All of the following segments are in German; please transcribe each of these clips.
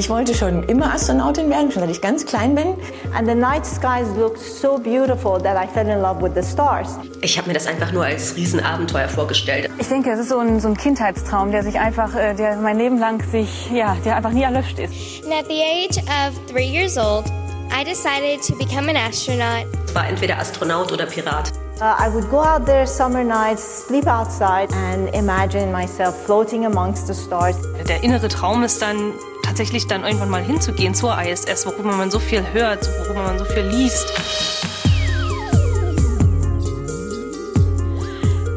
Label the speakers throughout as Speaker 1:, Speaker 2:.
Speaker 1: Ich wollte schon immer Astronautin werden, schon seit ich ganz klein bin.
Speaker 2: And the night skies looked so beautiful that I fell in love with the stars.
Speaker 3: Ich habe mir das einfach nur als Riesenabenteuer vorgestellt.
Speaker 4: Ich denke, es ist so ein, so ein Kindheitstraum, der sich einfach, äh, der mein Leben lang sich, ja, der einfach nie erlöscht ist.
Speaker 5: And at the age of three years old, I decided to become an astronaut.
Speaker 3: Es war entweder Astronaut oder Pirat.
Speaker 2: Uh, I would go out there summer nights, sleep outside and imagine myself floating amongst the stars.
Speaker 6: Der innere Traum ist dann tatsächlich dann irgendwann mal hinzugehen zur ISS, worüber man so viel hört, worüber man so viel liest.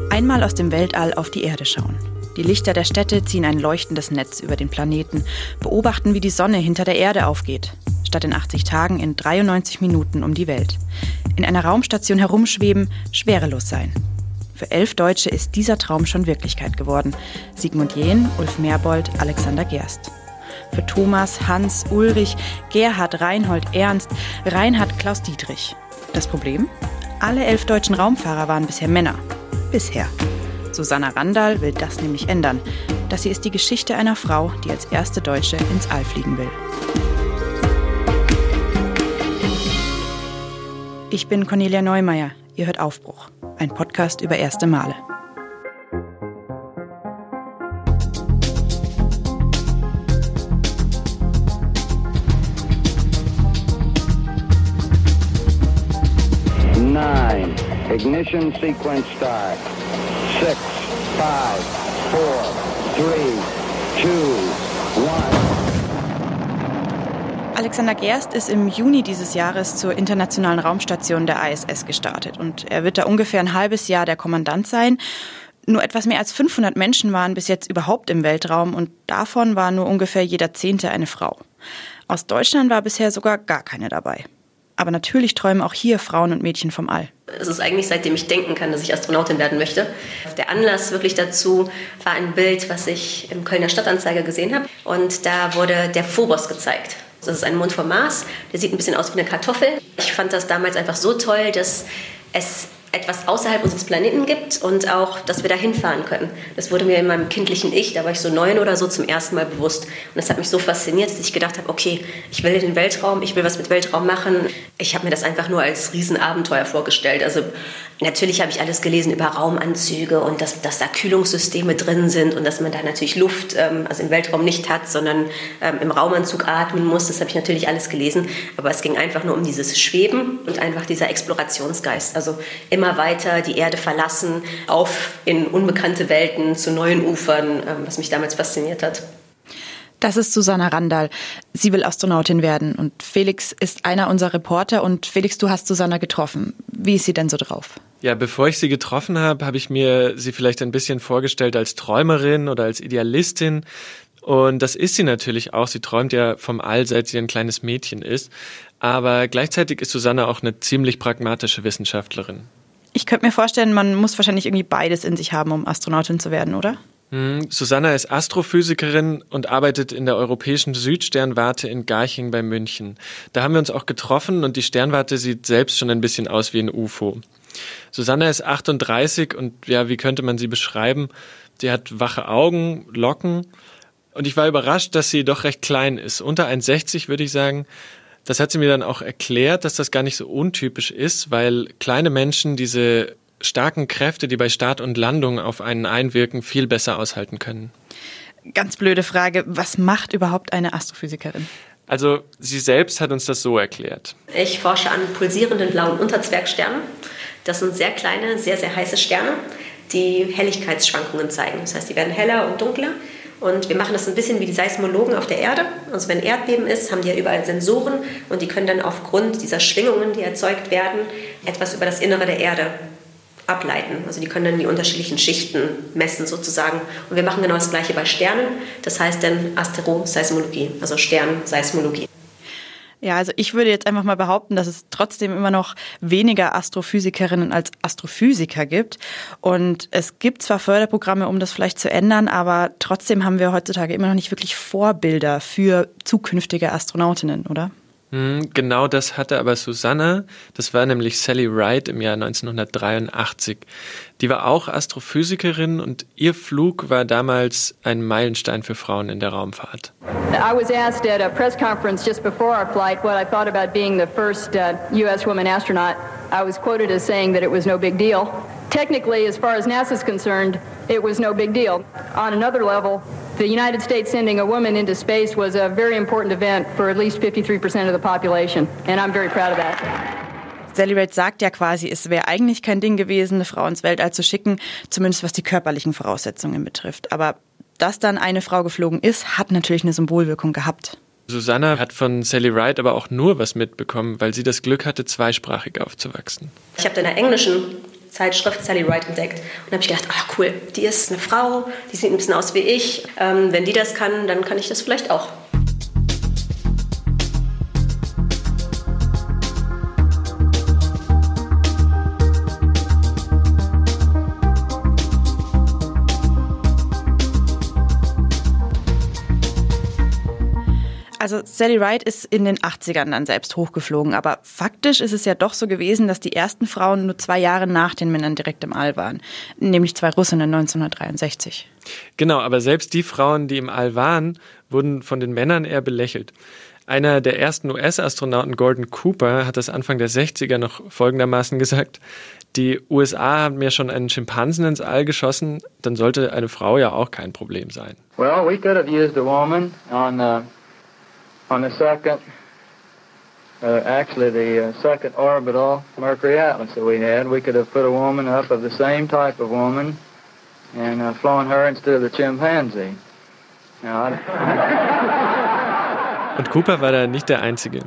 Speaker 7: Einmal aus dem Weltall auf die Erde schauen. Die Lichter der Städte ziehen ein leuchtendes Netz über den Planeten, beobachten, wie die Sonne hinter der Erde aufgeht. Statt in 80 Tagen in 93 Minuten um die Welt in einer Raumstation herumschweben, schwerelos sein. Für elf Deutsche ist dieser Traum schon Wirklichkeit geworden. Sigmund Jähn, Ulf Merbold, Alexander Gerst. Für Thomas, Hans, Ulrich, Gerhard, Reinhold, Ernst, Reinhard, Klaus Dietrich. Das Problem? Alle elf deutschen Raumfahrer waren bisher Männer. Bisher. Susanna Randall will das nämlich ändern. Das hier ist die Geschichte einer Frau, die als erste Deutsche ins All fliegen will. Ich bin Cornelia Neumeier. Ihr hört Aufbruch, ein Podcast über erste Male.
Speaker 8: Ignition sequence start. Six, five, four, three, two, one.
Speaker 7: Alexander Gerst ist im Juni dieses Jahres zur internationalen Raumstation der ISS gestartet und er wird da ungefähr ein halbes Jahr der Kommandant sein. Nur etwas mehr als 500 Menschen waren bis jetzt überhaupt im Weltraum und davon war nur ungefähr jeder Zehnte eine Frau. Aus Deutschland war bisher sogar gar keine dabei. Aber natürlich träumen auch hier Frauen und Mädchen vom All.
Speaker 3: Es ist eigentlich seitdem ich denken kann, dass ich Astronautin werden möchte. Der Anlass wirklich dazu war ein Bild, was ich im Kölner Stadtanzeiger gesehen habe. Und da wurde der Phobos gezeigt. Das ist ein Mond vom Mars, der sieht ein bisschen aus wie eine Kartoffel. Ich fand das damals einfach so toll, dass es etwas außerhalb unseres Planeten gibt und auch, dass wir da hinfahren können. Das wurde mir in meinem kindlichen Ich, da war ich so neun oder so, zum ersten Mal bewusst. Und das hat mich so fasziniert, dass ich gedacht habe, okay, ich will in den Weltraum, ich will was mit Weltraum machen. Ich habe mir das einfach nur als Riesenabenteuer vorgestellt. Also natürlich habe ich alles gelesen über Raumanzüge und dass, dass da Kühlungssysteme drin sind und dass man da natürlich Luft, ähm, also im Weltraum nicht hat, sondern ähm, im Raumanzug atmen muss. Das habe ich natürlich alles gelesen. Aber es ging einfach nur um dieses Schweben und einfach dieser Explorationsgeist. Also immer immer weiter die Erde verlassen, auf in unbekannte Welten, zu neuen Ufern, ähm, was mich damals fasziniert hat.
Speaker 7: Das ist Susanna Randall. Sie will Astronautin werden und Felix ist einer unserer Reporter und Felix, du hast Susanna getroffen. Wie ist sie denn so drauf?
Speaker 9: Ja, bevor ich sie getroffen habe, habe ich mir sie vielleicht ein bisschen vorgestellt als Träumerin oder als Idealistin. Und das ist sie natürlich auch. Sie träumt ja vom All, seit sie ein kleines Mädchen ist. Aber gleichzeitig ist Susanna auch eine ziemlich pragmatische Wissenschaftlerin.
Speaker 7: Ich könnte mir vorstellen, man muss wahrscheinlich irgendwie beides in sich haben, um Astronautin zu werden, oder?
Speaker 9: Hm, Susanna ist Astrophysikerin und arbeitet in der europäischen Südsternwarte in Garching bei München. Da haben wir uns auch getroffen und die Sternwarte sieht selbst schon ein bisschen aus wie ein UFO. Susanna ist 38 und ja, wie könnte man sie beschreiben? Sie hat wache Augen, Locken und ich war überrascht, dass sie doch recht klein ist. Unter 1,60 würde ich sagen. Das hat sie mir dann auch erklärt, dass das gar nicht so untypisch ist, weil kleine Menschen diese starken Kräfte, die bei Start und Landung auf einen einwirken, viel besser aushalten können.
Speaker 7: Ganz blöde Frage, was macht überhaupt eine Astrophysikerin?
Speaker 9: Also sie selbst hat uns das so erklärt.
Speaker 3: Ich forsche an pulsierenden blauen Unterzwergsternen. Das sind sehr kleine, sehr, sehr heiße Sterne, die Helligkeitsschwankungen zeigen. Das heißt, die werden heller und dunkler. Und wir machen das ein bisschen wie die Seismologen auf der Erde. Also wenn Erdbeben ist, haben die ja überall Sensoren und die können dann aufgrund dieser Schwingungen, die erzeugt werden, etwas über das Innere der Erde ableiten. Also die können dann die unterschiedlichen Schichten messen sozusagen. Und wir machen genau das gleiche bei Sternen. Das heißt dann Asteroseismologie, also Sternseismologie.
Speaker 7: Ja, also ich würde jetzt einfach mal behaupten, dass es trotzdem immer noch weniger Astrophysikerinnen als Astrophysiker gibt. Und es gibt zwar Förderprogramme, um das vielleicht zu ändern, aber trotzdem haben wir heutzutage immer noch nicht wirklich Vorbilder für zukünftige Astronautinnen, oder?
Speaker 9: Hm, genau das hatte aber Susanna. Das war nämlich Sally Wright im Jahr 1983. Die war auch Astrophysikerin und ihr Flug war damals ein Meilenstein für Frauen in der Raumfahrt.
Speaker 10: I was asked at a press conference just before our flight what I thought about being the first uh, U.S. woman astronaut. I was quoted as saying that it was no big deal. Technically, as far as NASA's concerned, it was no big deal. On another level, the United States sending a woman into space was a very important event for at least 53% of the population, and I'm very proud of that.
Speaker 7: Sally Ride sagt ja quasi, es wäre eigentlich kein Ding gewesen, eine Frau ins Weltall zu schicken, zumindest was die körperlichen Voraussetzungen betrifft. Aber dass dann eine Frau geflogen ist, hat natürlich eine Symbolwirkung gehabt.
Speaker 9: Susanna hat von Sally Ride aber auch nur was mitbekommen, weil sie das Glück hatte, zweisprachig aufzuwachsen.
Speaker 3: Ich habe in der englischen Zeitschrift Sally Wright entdeckt. Und habe ich gedacht, ah cool, die ist eine Frau, die sieht ein bisschen aus wie ich. Ähm, wenn die das kann, dann kann ich das vielleicht auch.
Speaker 7: Also Sally Ride ist in den 80ern dann selbst hochgeflogen, aber faktisch ist es ja doch so gewesen, dass die ersten Frauen nur zwei Jahre nach den Männern direkt im All waren, nämlich zwei Russinnen 1963.
Speaker 9: Genau, aber selbst die Frauen, die im All waren, wurden von den Männern eher belächelt. Einer der ersten US-Astronauten, Gordon Cooper, hat das Anfang der 60er noch folgendermaßen gesagt, die USA haben mir schon einen Schimpansen ins All geschossen, dann sollte eine Frau ja auch kein Problem sein.
Speaker 11: Well, we could have used a woman on uh on the second, uh, actually the uh, second orbital Mercury Atlas that we had, we could have put a woman up of the same type of woman and uh, flown her instead of the chimpanzee. Now,
Speaker 9: Und Cooper war da nicht der Einzige.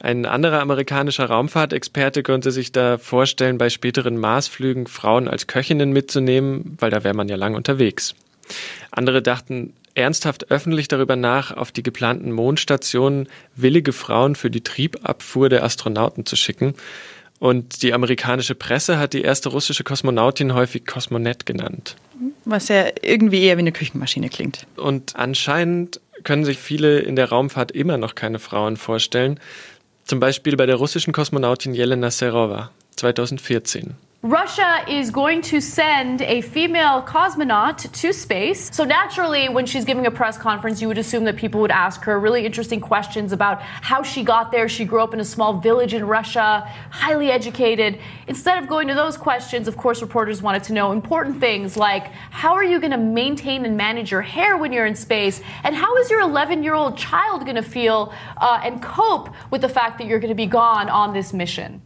Speaker 9: Ein anderer amerikanischer Raumfahrtexperte konnte sich da vorstellen, bei späteren Marsflügen Frauen als Köchinnen mitzunehmen, weil da wäre man ja lang unterwegs. Andere dachten, ernsthaft öffentlich darüber nach, auf die geplanten Mondstationen willige Frauen für die Triebabfuhr der Astronauten zu schicken. Und die amerikanische Presse hat die erste russische Kosmonautin häufig Kosmonet genannt.
Speaker 7: Was ja irgendwie eher wie eine Küchenmaschine klingt.
Speaker 9: Und anscheinend können sich viele in der Raumfahrt immer noch keine Frauen vorstellen. Zum Beispiel bei der russischen Kosmonautin Jelena Serova 2014.
Speaker 12: Russia is going to send a female cosmonaut to space. So naturally, when she's giving a press conference, you would assume that people would ask her really interesting questions about how she got there. She grew up in a small village in Russia, highly educated. Instead of going to those questions, of course, reporters wanted to know important things like how are you going to maintain and manage your hair when you're in space? And how is your 11 year old child going to feel uh, and cope with the fact that you're going to be gone on this mission?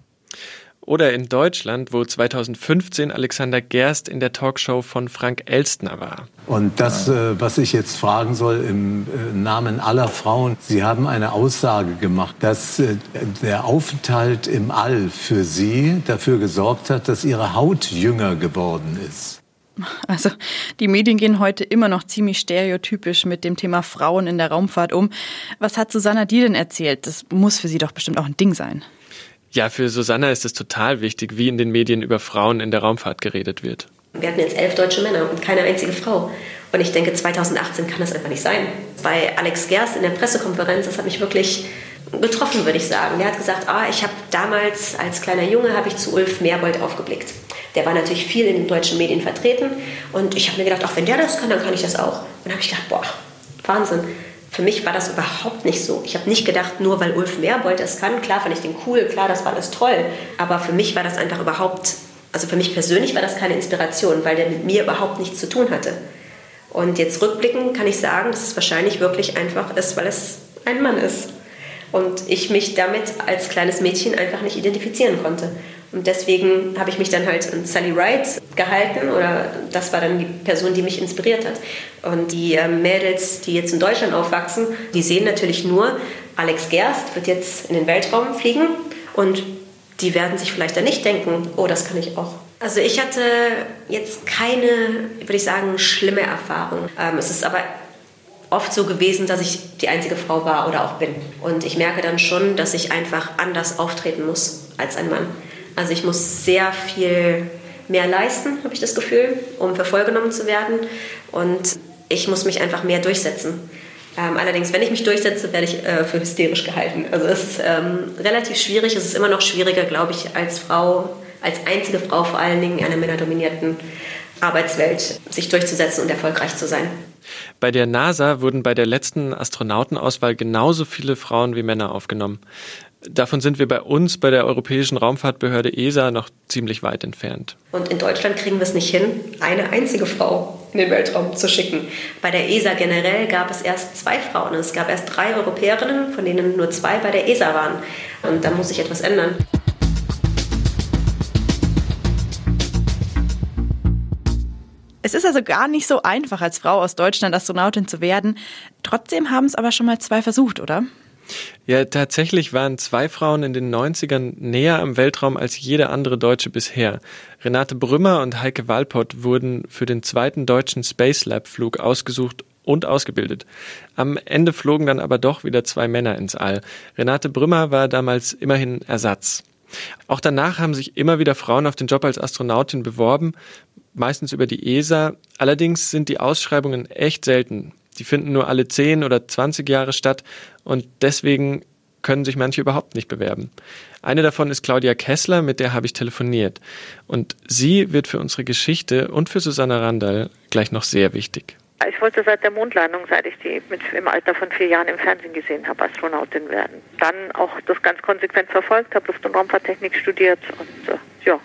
Speaker 9: Oder in Deutschland, wo 2015 Alexander Gerst in der Talkshow von Frank Elstner war.
Speaker 13: Und das, äh, was ich jetzt fragen soll im äh, Namen aller Frauen, Sie haben eine Aussage gemacht, dass äh, der Aufenthalt im All für Sie dafür gesorgt hat, dass Ihre Haut jünger geworden ist.
Speaker 7: Also die Medien gehen heute immer noch ziemlich stereotypisch mit dem Thema Frauen in der Raumfahrt um. Was hat Susanna dir denn erzählt? Das muss für sie doch bestimmt auch ein Ding sein.
Speaker 9: Ja, für Susanna ist es total wichtig, wie in den Medien über Frauen in der Raumfahrt geredet wird.
Speaker 3: Wir hatten jetzt elf deutsche Männer und keine einzige Frau. Und ich denke, 2018 kann das einfach nicht sein. Bei Alex Gerst in der Pressekonferenz, das hat mich wirklich getroffen, würde ich sagen. Der hat gesagt, ah, ich habe damals als kleiner Junge habe ich zu Ulf Merbold aufgeblickt. Der war natürlich viel in den deutschen Medien vertreten und ich habe mir gedacht, auch wenn der das kann, dann kann ich das auch. Und dann habe ich gedacht, boah, Wahnsinn. Für mich war das überhaupt nicht so. Ich habe nicht gedacht, nur weil Ulf Merbold das kann, klar fand ich den cool, klar, das war alles toll. Aber für mich war das einfach überhaupt, also für mich persönlich war das keine Inspiration, weil der mit mir überhaupt nichts zu tun hatte. Und jetzt rückblickend kann ich sagen, dass es wahrscheinlich wirklich einfach ist, weil es ein Mann ist. Und ich mich damit als kleines Mädchen einfach nicht identifizieren konnte. Und deswegen habe ich mich dann halt an Sally Wright gehalten oder das war dann die Person, die mich inspiriert hat. Und die äh, Mädels, die jetzt in Deutschland aufwachsen, die sehen natürlich nur, Alex Gerst wird jetzt in den Weltraum fliegen und die werden sich vielleicht dann nicht denken, oh, das kann ich auch. Also ich hatte jetzt keine, würde ich sagen, schlimme Erfahrung. Ähm, es ist aber oft so gewesen, dass ich die einzige Frau war oder auch bin. Und ich merke dann schon, dass ich einfach anders auftreten muss als ein Mann. Also ich muss sehr viel mehr leisten, habe ich das Gefühl, um für voll genommen zu werden. Und ich muss mich einfach mehr durchsetzen. Ähm, allerdings, wenn ich mich durchsetze, werde ich äh, für hysterisch gehalten. Also es ist ähm, relativ schwierig. Es ist immer noch schwieriger, glaube ich, als Frau, als einzige Frau vor allen Dingen in einer männerdominierten Arbeitswelt sich durchzusetzen und erfolgreich zu sein.
Speaker 9: Bei der NASA wurden bei der letzten Astronautenauswahl genauso viele Frauen wie Männer aufgenommen. Davon sind wir bei uns, bei der Europäischen Raumfahrtbehörde ESA, noch ziemlich weit entfernt.
Speaker 3: Und in Deutschland kriegen wir es nicht hin, eine einzige Frau in den Weltraum zu schicken. Bei der ESA generell gab es erst zwei Frauen. Es gab erst drei Europäerinnen, von denen nur zwei bei der ESA waren. Und da muss sich etwas ändern.
Speaker 7: Es ist also gar nicht so einfach, als Frau aus Deutschland Astronautin zu werden. Trotzdem haben es aber schon mal zwei versucht, oder?
Speaker 9: Ja, tatsächlich waren zwei Frauen in den 90ern näher am Weltraum als jede andere Deutsche bisher. Renate Brümmer und Heike Walpott wurden für den zweiten deutschen Space Lab Flug ausgesucht und ausgebildet. Am Ende flogen dann aber doch wieder zwei Männer ins All. Renate Brümmer war damals immerhin Ersatz. Auch danach haben sich immer wieder Frauen auf den Job als Astronautin beworben, meistens über die ESA. Allerdings sind die Ausschreibungen echt selten. Die finden nur alle 10 oder 20 Jahre statt und deswegen können sich manche überhaupt nicht bewerben. Eine davon ist Claudia Kessler, mit der habe ich telefoniert. Und sie wird für unsere Geschichte und für Susanna Randall gleich noch sehr wichtig.
Speaker 14: Ich wollte seit der Mondlandung, seit ich die mit, im Alter von vier Jahren im Fernsehen gesehen habe, Astronautin werden. Dann auch das ganz konsequent verfolgt, habe Luft- und Raumfahrttechnik studiert und äh, ja,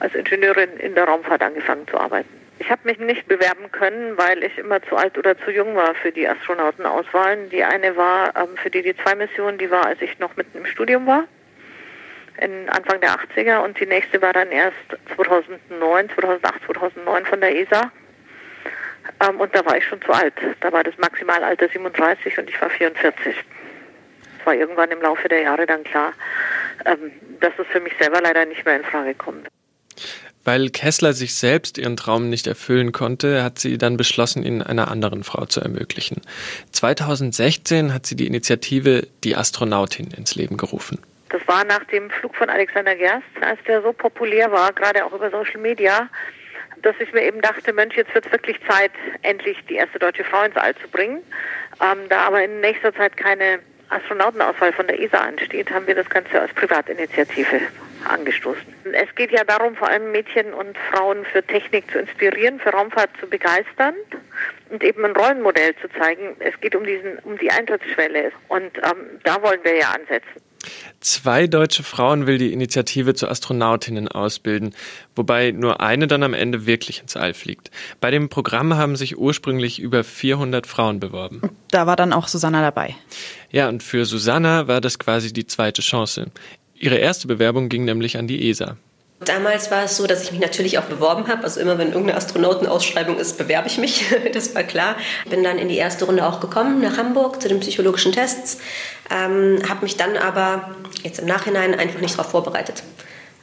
Speaker 14: als Ingenieurin in der Raumfahrt angefangen zu arbeiten. Ich habe mich nicht bewerben können, weil ich immer zu alt oder zu jung war für die Astronautenauswahlen. Die eine war ähm, für die D2-Mission, die war, als ich noch mitten im Studium war, in Anfang der 80er. Und die nächste war dann erst 2009, 2008, 2009 von der ESA. Ähm, und da war ich schon zu alt. Da war das Maximalalter 37 und ich war 44. Es war irgendwann im Laufe der Jahre dann klar, ähm, dass es für mich selber leider nicht mehr in Frage kommt.
Speaker 9: Weil Kessler sich selbst ihren Traum nicht erfüllen konnte, hat sie dann beschlossen, ihn einer anderen Frau zu ermöglichen. 2016 hat sie die Initiative Die Astronautin ins Leben gerufen.
Speaker 14: Das war nach dem Flug von Alexander Gerst, als der so populär war, gerade auch über Social Media, dass ich mir eben dachte, Mensch, jetzt wird es wirklich Zeit, endlich die erste deutsche Frau ins All zu bringen. Ähm, da aber in nächster Zeit keine Astronautenauswahl von der ESA ansteht, haben wir das Ganze als Privatinitiative angestoßen. Es geht ja darum, vor allem Mädchen und Frauen für Technik zu inspirieren, für Raumfahrt zu begeistern und eben ein Rollenmodell zu zeigen. Es geht um diesen, um die Eintrittsschwelle und ähm, da wollen wir ja ansetzen.
Speaker 9: Zwei deutsche Frauen will die Initiative zu Astronautinnen ausbilden, wobei nur eine dann am Ende wirklich ins All fliegt. Bei dem Programm haben sich ursprünglich über 400 Frauen beworben.
Speaker 7: Da war dann auch Susanna dabei.
Speaker 9: Ja, und für Susanna war das quasi die zweite Chance. Ihre erste Bewerbung ging nämlich an die ESA.
Speaker 3: Damals war es so, dass ich mich natürlich auch beworben habe. Also immer wenn irgendeine Astronautenausschreibung ist, bewerbe ich mich. Das war klar. Bin dann in die erste Runde auch gekommen nach Hamburg zu den psychologischen Tests. Ähm, habe mich dann aber jetzt im Nachhinein einfach nicht darauf vorbereitet.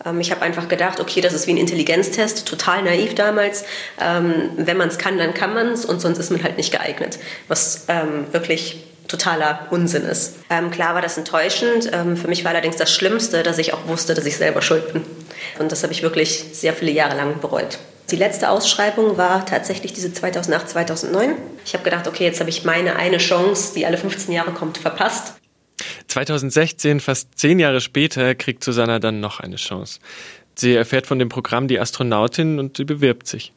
Speaker 3: Ähm, ich habe einfach gedacht, okay, das ist wie ein Intelligenztest, total naiv damals. Ähm, wenn man es kann, dann kann man es und sonst ist man halt nicht geeignet. Was ähm, wirklich totaler Unsinn ist. Ähm, klar war das enttäuschend. Ähm, für mich war allerdings das Schlimmste, dass ich auch wusste, dass ich selber schuld bin. Und das habe ich wirklich sehr viele Jahre lang bereut. Die letzte Ausschreibung war tatsächlich diese 2008, 2009. Ich habe gedacht, okay, jetzt habe ich meine eine Chance, die alle 15 Jahre kommt, verpasst.
Speaker 9: 2016, fast zehn Jahre später, kriegt Susanna dann noch eine Chance. Sie erfährt von dem Programm Die Astronautin und sie bewirbt sich.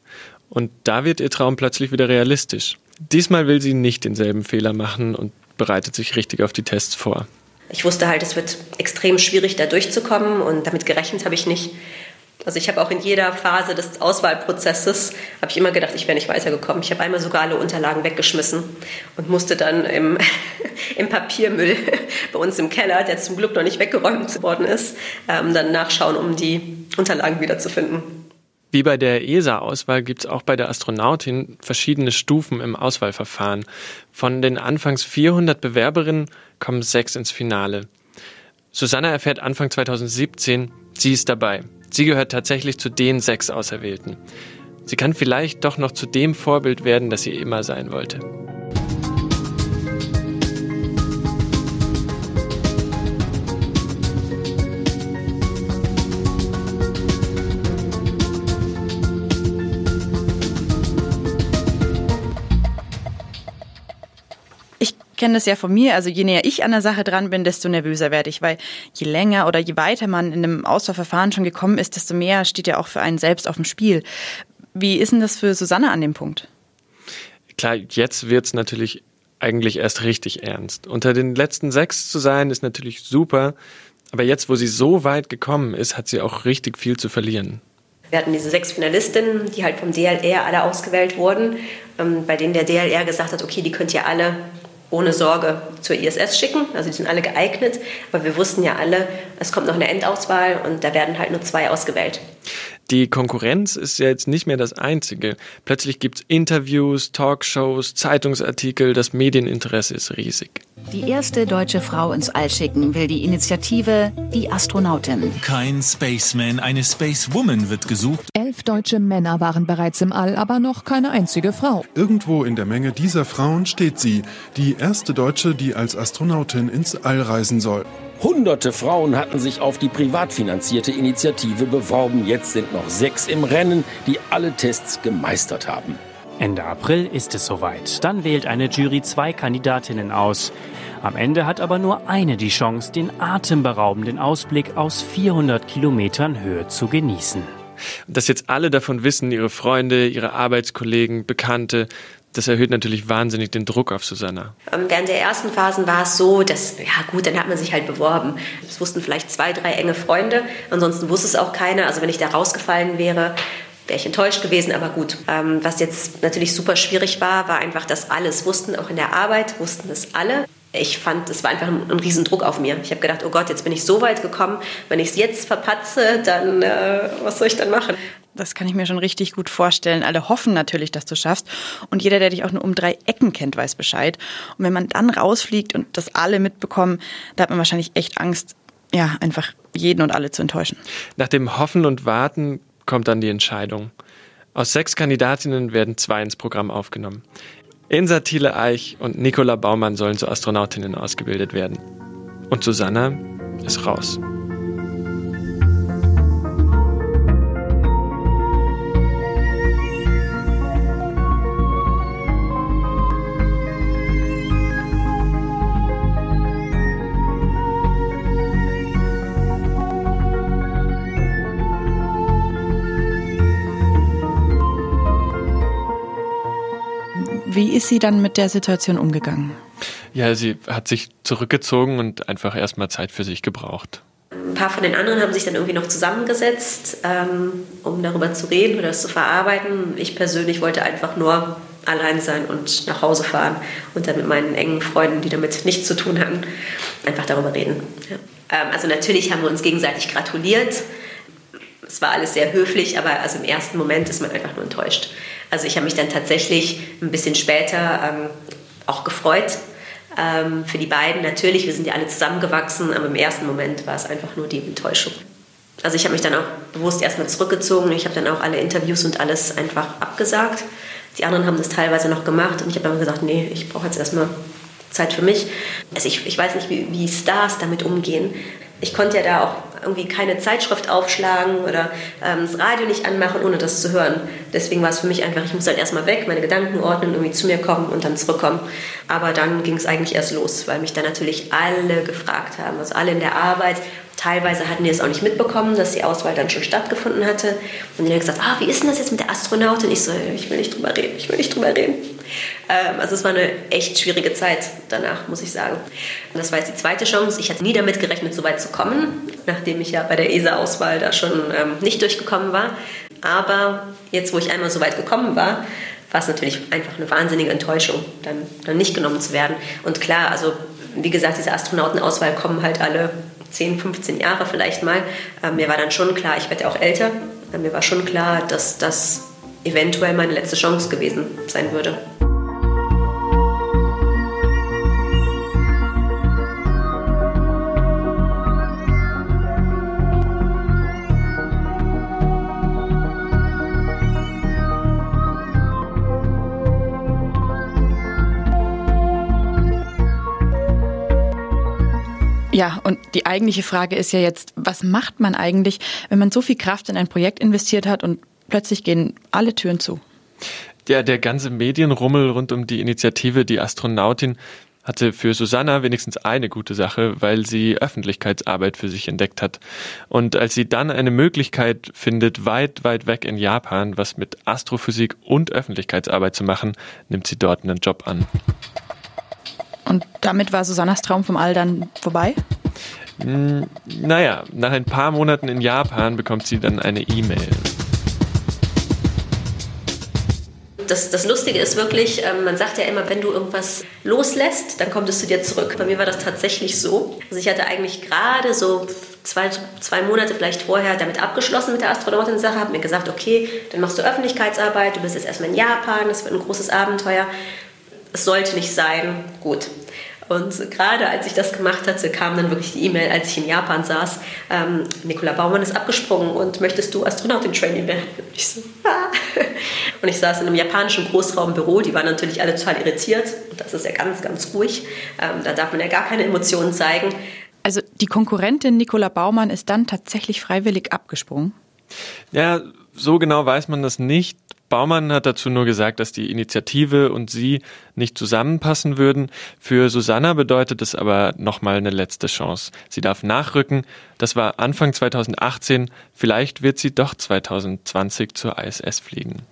Speaker 9: Und da wird ihr Traum plötzlich wieder realistisch. Diesmal will sie nicht denselben Fehler machen und bereitet sich richtig auf die Tests vor.
Speaker 3: Ich wusste halt, es wird extrem schwierig, da durchzukommen und damit gerechnet habe ich nicht. Also ich habe auch in jeder Phase des Auswahlprozesses, habe ich immer gedacht, ich wäre nicht weitergekommen. Ich habe einmal sogar alle Unterlagen weggeschmissen und musste dann im, im Papiermüll bei uns im Keller, der zum Glück noch nicht weggeräumt worden ist, ähm, dann nachschauen, um die Unterlagen wiederzufinden.
Speaker 9: Wie bei der ESA-Auswahl gibt es auch bei der Astronautin verschiedene Stufen im Auswahlverfahren. Von den anfangs 400 Bewerberinnen kommen sechs ins Finale. Susanna erfährt Anfang 2017, sie ist dabei. Sie gehört tatsächlich zu den sechs Auserwählten. Sie kann vielleicht doch noch zu dem Vorbild werden, das sie immer sein wollte.
Speaker 7: Kenne das ja von mir. Also je näher ich an der Sache dran bin, desto nervöser werde ich, weil je länger oder je weiter man in einem Auswahlverfahren schon gekommen ist, desto mehr steht ja auch für einen selbst auf dem Spiel. Wie ist denn das für Susanne an dem Punkt?
Speaker 9: Klar, jetzt wird es natürlich eigentlich erst richtig ernst. Unter den letzten sechs zu sein, ist natürlich super. Aber jetzt, wo sie so weit gekommen ist, hat sie auch richtig viel zu verlieren.
Speaker 3: Wir hatten diese sechs Finalistinnen, die halt vom DLR alle ausgewählt wurden, ähm, bei denen der DLR gesagt hat, okay, die könnt ihr alle ohne Sorge zur ISS schicken. Also die sind alle geeignet. Aber wir wussten ja alle, es kommt noch eine Endauswahl und da werden halt nur zwei ausgewählt.
Speaker 9: Die Konkurrenz ist ja jetzt nicht mehr das Einzige. Plötzlich gibt es Interviews, Talkshows, Zeitungsartikel, das Medieninteresse ist riesig.
Speaker 15: Die erste deutsche Frau ins All schicken will die Initiative Die Astronautin.
Speaker 16: Kein Spaceman, eine Spacewoman wird gesucht.
Speaker 17: Elf deutsche Männer waren bereits im All, aber noch keine einzige Frau.
Speaker 18: Irgendwo in der Menge dieser Frauen steht sie, die erste Deutsche, die als Astronautin ins All reisen soll.
Speaker 19: Hunderte Frauen hatten sich auf die privat finanzierte Initiative beworben. Jetzt sind noch sechs im Rennen, die alle Tests gemeistert haben.
Speaker 20: Ende April ist es soweit. Dann wählt eine Jury zwei Kandidatinnen aus. Am Ende hat aber nur eine die Chance, den atemberaubenden Ausblick aus 400 Kilometern Höhe zu genießen.
Speaker 9: Dass jetzt alle davon wissen, ihre Freunde, ihre Arbeitskollegen, Bekannte, das erhöht natürlich wahnsinnig den Druck auf Susanna.
Speaker 3: Ähm, während der ersten Phasen war es so, dass, ja gut, dann hat man sich halt beworben. Es wussten vielleicht zwei, drei enge Freunde, ansonsten wusste es auch keiner. Also wenn ich da rausgefallen wäre, wäre ich enttäuscht gewesen, aber gut. Ähm, was jetzt natürlich super schwierig war, war einfach, dass alle es wussten, auch in der Arbeit wussten es alle. Ich fand, es war einfach ein, ein Riesendruck auf mir. Ich habe gedacht, oh Gott, jetzt bin ich so weit gekommen. Wenn ich es jetzt verpatze, dann äh, was soll ich dann machen?
Speaker 7: Das kann ich mir schon richtig gut vorstellen. Alle hoffen natürlich, dass du schaffst. Und jeder, der dich auch nur um drei Ecken kennt, weiß Bescheid. Und wenn man dann rausfliegt und das alle mitbekommen, da hat man wahrscheinlich echt Angst, ja, einfach jeden und alle zu enttäuschen.
Speaker 9: Nach dem Hoffen und Warten kommt dann die Entscheidung. Aus sechs Kandidatinnen werden zwei ins Programm aufgenommen. Insa Thiele Eich und Nicola Baumann sollen zu Astronautinnen ausgebildet werden. Und Susanna ist raus.
Speaker 7: Wie ist sie dann mit der Situation umgegangen?
Speaker 9: Ja, sie hat sich zurückgezogen und einfach erstmal Zeit für sich gebraucht.
Speaker 3: Ein paar von den anderen haben sich dann irgendwie noch zusammengesetzt, ähm, um darüber zu reden oder es zu verarbeiten. Ich persönlich wollte einfach nur allein sein und nach Hause fahren und dann mit meinen engen Freunden, die damit nichts zu tun hatten, einfach darüber reden. Ja. Ähm, also natürlich haben wir uns gegenseitig gratuliert. Es war alles sehr höflich, aber also im ersten Moment ist man einfach nur enttäuscht. Also ich habe mich dann tatsächlich ein bisschen später ähm, auch gefreut ähm, für die beiden. Natürlich, wir sind ja alle zusammengewachsen, aber im ersten Moment war es einfach nur die Enttäuschung. Also ich habe mich dann auch bewusst erstmal zurückgezogen. Ich habe dann auch alle Interviews und alles einfach abgesagt. Die anderen haben das teilweise noch gemacht und ich habe dann gesagt, nee, ich brauche jetzt erstmal Zeit für mich. Also ich, ich weiß nicht, wie, wie Stars damit umgehen. Ich konnte ja da auch irgendwie keine Zeitschrift aufschlagen oder ähm, das Radio nicht anmachen, ohne das zu hören. Deswegen war es für mich einfach, ich muss halt erstmal weg, meine Gedanken ordnen, irgendwie zu mir kommen und dann zurückkommen. Aber dann ging es eigentlich erst los, weil mich dann natürlich alle gefragt haben, also alle in der Arbeit. Teilweise hatten die es auch nicht mitbekommen, dass die Auswahl dann schon stattgefunden hatte. Und die haben gesagt, ah, wie ist denn das jetzt mit der Astronautin? Ich so, ich will nicht drüber reden, ich will nicht drüber reden. Ähm, also es war eine echt schwierige Zeit danach, muss ich sagen. Und das war jetzt die zweite Chance. Ich hatte nie damit gerechnet, so weit zu kommen, nachdem ich ja bei der ESA-Auswahl da schon ähm, nicht durchgekommen war. Aber jetzt, wo ich einmal so weit gekommen war, war es natürlich einfach eine wahnsinnige Enttäuschung, dann, dann nicht genommen zu werden. Und klar, also wie gesagt, diese Astronautenauswahl kommen halt alle 10, 15 Jahre vielleicht mal. Ähm, mir war dann schon klar, ich werde ja auch älter. mir war schon klar, dass das eventuell meine letzte Chance gewesen sein würde.
Speaker 7: Ja, und die eigentliche Frage ist ja jetzt, was macht man eigentlich, wenn man so viel Kraft in ein Projekt investiert hat und plötzlich gehen alle Türen zu?
Speaker 9: Ja, der ganze Medienrummel rund um die Initiative Die Astronautin hatte für Susanna wenigstens eine gute Sache, weil sie Öffentlichkeitsarbeit für sich entdeckt hat. Und als sie dann eine Möglichkeit findet, weit, weit weg in Japan was mit Astrophysik und Öffentlichkeitsarbeit zu machen, nimmt sie dort einen Job an.
Speaker 7: Und damit war Susannas Traum vom All dann vorbei?
Speaker 9: Hm, naja, nach ein paar Monaten in Japan bekommt sie dann eine E-Mail.
Speaker 3: Das, das Lustige ist wirklich, ähm, man sagt ja immer, wenn du irgendwas loslässt, dann kommt es zu dir zurück. Bei mir war das tatsächlich so. Also ich hatte eigentlich gerade so zwei, zwei Monate vielleicht vorher damit abgeschlossen mit der Astronautin-Sache, habe mir gesagt, okay, dann machst du Öffentlichkeitsarbeit, du bist jetzt erstmal in Japan, das wird ein großes Abenteuer. Es sollte nicht sein, gut. Und gerade als ich das gemacht hatte, kam dann wirklich die E-Mail, als ich in Japan saß. Ähm, Nicola Baumann ist abgesprungen und möchtest du Astronautin-Training werden? Und ich so, ah. Und ich saß in einem japanischen Großraumbüro, die waren natürlich alle total irritiert. Und das ist ja ganz, ganz ruhig. Ähm, da darf man ja gar keine Emotionen zeigen.
Speaker 7: Also die Konkurrentin Nicola Baumann ist dann tatsächlich freiwillig abgesprungen?
Speaker 9: Ja, so genau weiß man das nicht. Baumann hat dazu nur gesagt, dass die Initiative und sie nicht zusammenpassen würden. Für Susanna bedeutet es aber nochmal eine letzte Chance. Sie darf nachrücken. Das war Anfang 2018. Vielleicht wird sie doch 2020 zur ISS fliegen.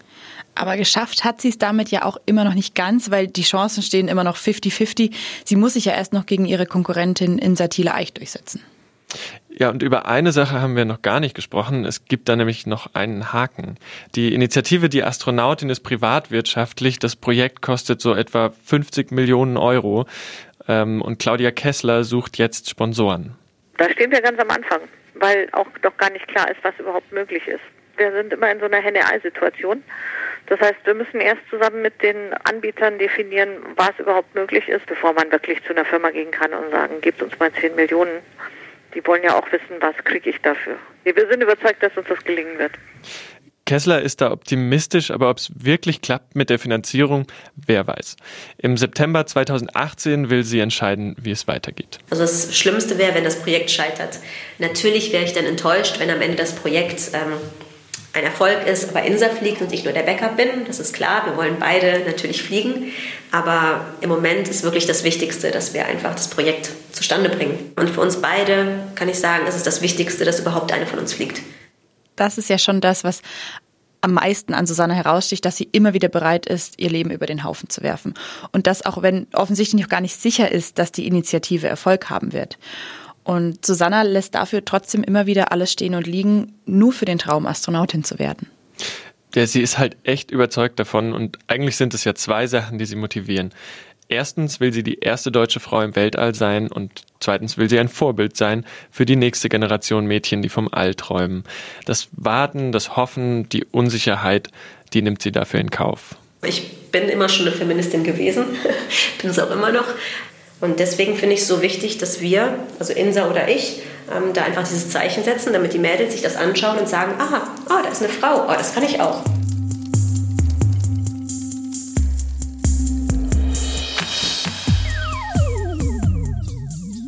Speaker 7: Aber geschafft hat sie es damit ja auch immer noch nicht ganz, weil die Chancen stehen immer noch 50-50. Sie muss sich ja erst noch gegen ihre Konkurrentin Insatile Eich durchsetzen.
Speaker 9: Ja, und über eine Sache haben wir noch gar nicht gesprochen. Es gibt da nämlich noch einen Haken. Die Initiative Die Astronautin ist privatwirtschaftlich. Das Projekt kostet so etwa 50 Millionen Euro. Ähm, und Claudia Kessler sucht jetzt Sponsoren.
Speaker 14: Da stehen wir ganz am Anfang, weil auch doch gar nicht klar ist, was überhaupt möglich ist. Wir sind immer in so einer Henne-Ei-Situation. Das heißt, wir müssen erst zusammen mit den Anbietern definieren, was überhaupt möglich ist, bevor man wirklich zu einer Firma gehen kann und sagen, gebt uns mal 10 Millionen die wollen ja auch wissen, was kriege ich dafür. Wir sind überzeugt, dass uns das gelingen wird.
Speaker 9: Kessler ist da optimistisch, aber ob es wirklich klappt mit der Finanzierung, wer weiß. Im September 2018 will sie entscheiden, wie es weitergeht.
Speaker 3: Also das Schlimmste wäre, wenn das Projekt scheitert. Natürlich wäre ich dann enttäuscht, wenn am Ende das Projekt ähm, ein Erfolg ist, aber Insa fliegt und ich nur der Backup bin. Das ist klar, wir wollen beide natürlich fliegen. Aber im Moment ist wirklich das Wichtigste, dass wir einfach das Projekt zustande bringen. Und für uns beide kann ich sagen, ist es das Wichtigste, dass überhaupt eine von uns fliegt.
Speaker 7: Das ist ja schon das, was am meisten an Susanne heraussticht, dass sie immer wieder bereit ist, ihr Leben über den Haufen zu werfen. Und das auch, wenn offensichtlich noch gar nicht sicher ist, dass die Initiative Erfolg haben wird. Und Susanna lässt dafür trotzdem immer wieder alles stehen und liegen, nur für den Traum, Astronautin zu werden.
Speaker 9: Ja, sie ist halt echt überzeugt davon und eigentlich sind es ja zwei Sachen, die sie motivieren. Erstens will sie die erste deutsche Frau im Weltall sein und zweitens will sie ein Vorbild sein für die nächste Generation Mädchen, die vom All träumen. Das Warten, das Hoffen, die Unsicherheit, die nimmt sie dafür in Kauf.
Speaker 3: Ich bin immer schon eine Feministin gewesen, bin es auch immer noch. Und deswegen finde ich es so wichtig, dass wir, also Insa oder ich, ähm, da einfach dieses Zeichen setzen, damit die Mädels sich das anschauen und sagen, aha, oh, da ist eine Frau, oh, das kann ich auch.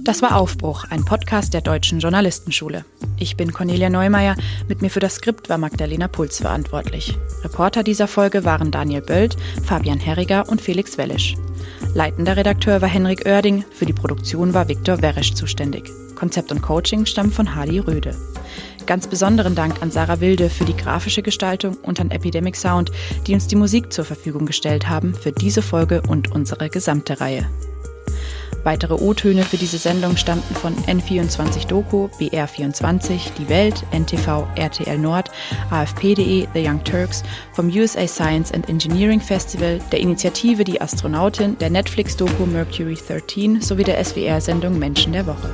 Speaker 7: Das war Aufbruch, ein Podcast der Deutschen Journalistenschule. Ich bin Cornelia Neumeier, mit mir für das Skript war Magdalena Puls verantwortlich. Reporter dieser Folge waren Daniel Böld, Fabian Herriger und Felix Wellisch. Leitender Redakteur war Henrik Oerding, für die Produktion war Viktor Weresch zuständig. Konzept und Coaching stammen von Hardy Röde. Ganz besonderen Dank an Sarah Wilde für die grafische Gestaltung und an Epidemic Sound, die uns die Musik zur Verfügung gestellt haben für diese Folge und unsere gesamte Reihe. Weitere O-Töne für diese Sendung stammten von N24 Doku, BR24, Die Welt, NTV, RTL Nord, AFP.de, The Young Turks, vom USA Science and Engineering Festival, der Initiative Die Astronautin, der Netflix-Doku Mercury 13 sowie der SWR-Sendung Menschen der Woche.